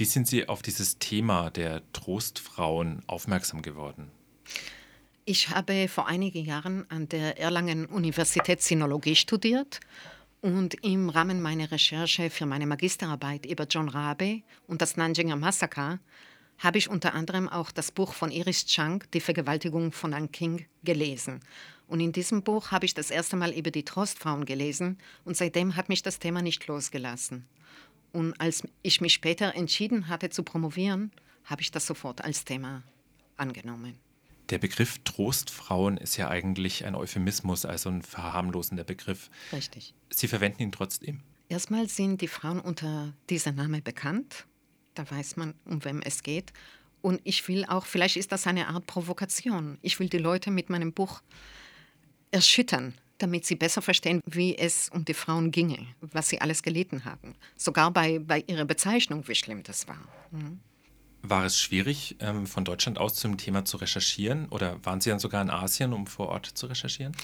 Wie sind Sie auf dieses Thema der Trostfrauen aufmerksam geworden? Ich habe vor einigen Jahren an der Erlangen Universität Sinologie studiert und im Rahmen meiner Recherche für meine Magisterarbeit über John Rabe und das Nanjinger Massaker habe ich unter anderem auch das Buch von Iris Chang, Die Vergewaltigung von An King, gelesen. Und in diesem Buch habe ich das erste Mal über die Trostfrauen gelesen und seitdem hat mich das Thema nicht losgelassen. Und als ich mich später entschieden hatte zu promovieren, habe ich das sofort als Thema angenommen. Der Begriff Trostfrauen ist ja eigentlich ein Euphemismus, also ein verharmlosender Begriff. Richtig. Sie verwenden ihn trotzdem. Erstmal sind die Frauen unter diesem Namen bekannt. Da weiß man, um wem es geht. Und ich will auch, vielleicht ist das eine Art Provokation. Ich will die Leute mit meinem Buch erschüttern, damit sie besser verstehen, wie es um die Frauen ginge, was sie alles gelitten haben. Sogar bei, bei ihrer Bezeichnung, wie schlimm das war. Mhm. War es schwierig, ähm, von Deutschland aus zum Thema zu recherchieren oder waren Sie dann sogar in Asien, um vor Ort zu recherchieren?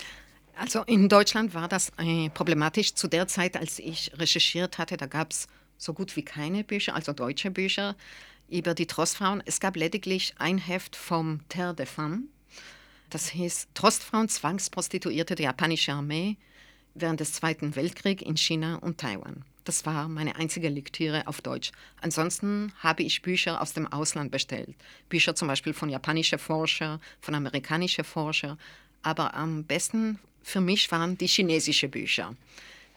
Also in Deutschland war das äh, problematisch. Zu der Zeit, als ich recherchiert hatte, da gab es so gut wie keine Bücher, also deutsche Bücher über die Trostfrauen. Es gab lediglich ein Heft vom Terre de Femme. Das hieß Trostfrauen, Zwangsprostituierte der japanischen Armee während des Zweiten Weltkriegs in China und Taiwan. Das war meine einzige Lektüre auf Deutsch. Ansonsten habe ich Bücher aus dem Ausland bestellt. Bücher zum Beispiel von japanischen Forschern, von amerikanischen Forschern. Aber am besten für mich waren die chinesischen Bücher.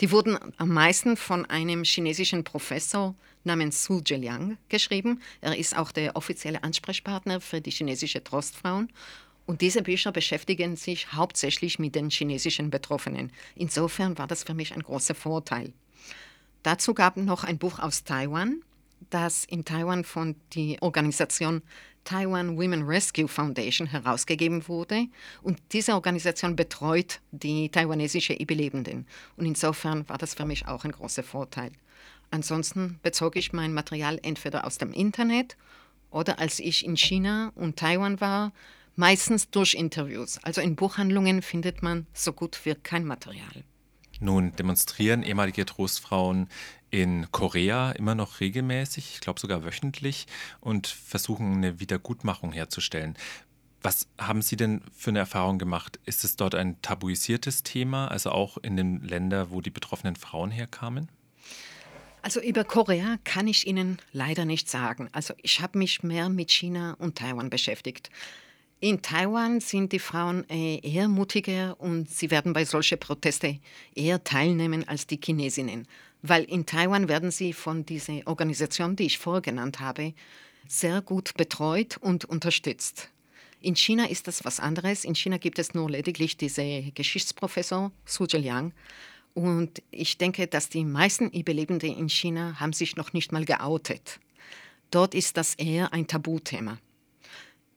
Die wurden am meisten von einem chinesischen Professor namens Su Zheliang geschrieben. Er ist auch der offizielle Ansprechpartner für die chinesische Trostfrauen. Und diese Bücher beschäftigen sich hauptsächlich mit den chinesischen Betroffenen. Insofern war das für mich ein großer Vorteil. Dazu gab es noch ein Buch aus Taiwan, das in Taiwan von der Organisation Taiwan Women Rescue Foundation herausgegeben wurde. Und diese Organisation betreut die taiwanesische Überlebenden. Und insofern war das für mich auch ein großer Vorteil. Ansonsten bezog ich mein Material entweder aus dem Internet oder als ich in China und Taiwan war, meistens durch Interviews. Also in Buchhandlungen findet man so gut wie kein Material. Nun demonstrieren ehemalige Trostfrauen in Korea immer noch regelmäßig, ich glaube sogar wöchentlich, und versuchen eine Wiedergutmachung herzustellen. Was haben Sie denn für eine Erfahrung gemacht? Ist es dort ein tabuisiertes Thema, also auch in den Ländern, wo die betroffenen Frauen herkamen? Also über Korea kann ich Ihnen leider nicht sagen. Also ich habe mich mehr mit China und Taiwan beschäftigt. In Taiwan sind die Frauen äh, eher mutiger und sie werden bei solchen Protesten eher teilnehmen als die Chinesinnen. Weil in Taiwan werden sie von dieser Organisation, die ich vorgenannt habe, sehr gut betreut und unterstützt. In China ist das was anderes. In China gibt es nur lediglich diese Geschichtsprofessor Su Zheliang. Und ich denke, dass die meisten Überlebenden in China haben sich noch nicht mal geoutet. Dort ist das eher ein Tabuthema.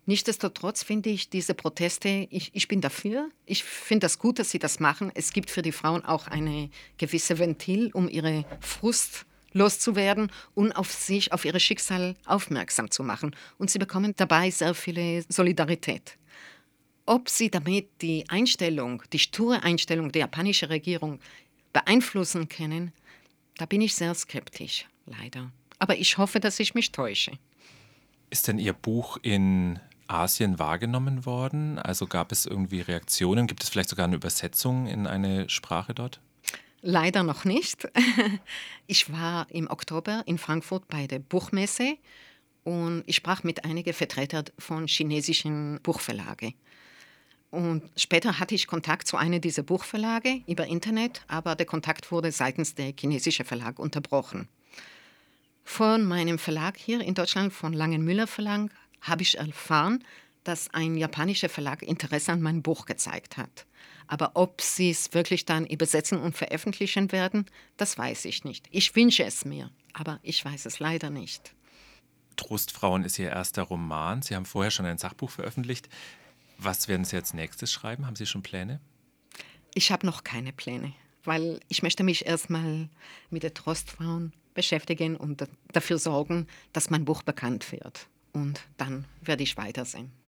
Nichtsdestotrotz finde ich diese Proteste, ich, ich bin dafür. Ich finde das gut, dass sie das machen. Es gibt für die Frauen auch eine gewisse Ventil, um ihre Frust loszuwerden und auf sich, auf ihr Schicksal aufmerksam zu machen. Und sie bekommen dabei sehr viel Solidarität. Ob sie damit die Einstellung, die sture Einstellung der japanischen Regierung beeinflussen können, da bin ich sehr skeptisch, leider. Aber ich hoffe, dass ich mich täusche. Ist denn Ihr Buch in Asien wahrgenommen worden? Also gab es irgendwie Reaktionen? Gibt es vielleicht sogar eine Übersetzung in eine Sprache dort? Leider noch nicht. Ich war im Oktober in Frankfurt bei der Buchmesse und ich sprach mit einigen Vertretern von chinesischen Buchverlagen. Und später hatte ich Kontakt zu einem dieser Buchverlage über Internet, aber der Kontakt wurde seitens der chinesischen Verlag unterbrochen. Von meinem Verlag hier in Deutschland, von Langenmüller Verlag, habe ich erfahren, dass ein japanischer Verlag Interesse an meinem Buch gezeigt hat. Aber ob sie es wirklich dann übersetzen und veröffentlichen werden, das weiß ich nicht. Ich wünsche es mir, aber ich weiß es leider nicht. Trostfrauen ist Ihr erster Roman. Sie haben vorher schon ein Sachbuch veröffentlicht. Was werden Sie als nächstes schreiben? Haben Sie schon Pläne? Ich habe noch keine Pläne, weil ich möchte mich erstmal mit der Trostfrauen beschäftigen und dafür sorgen, dass mein Buch bekannt wird und dann werde ich weitersehen.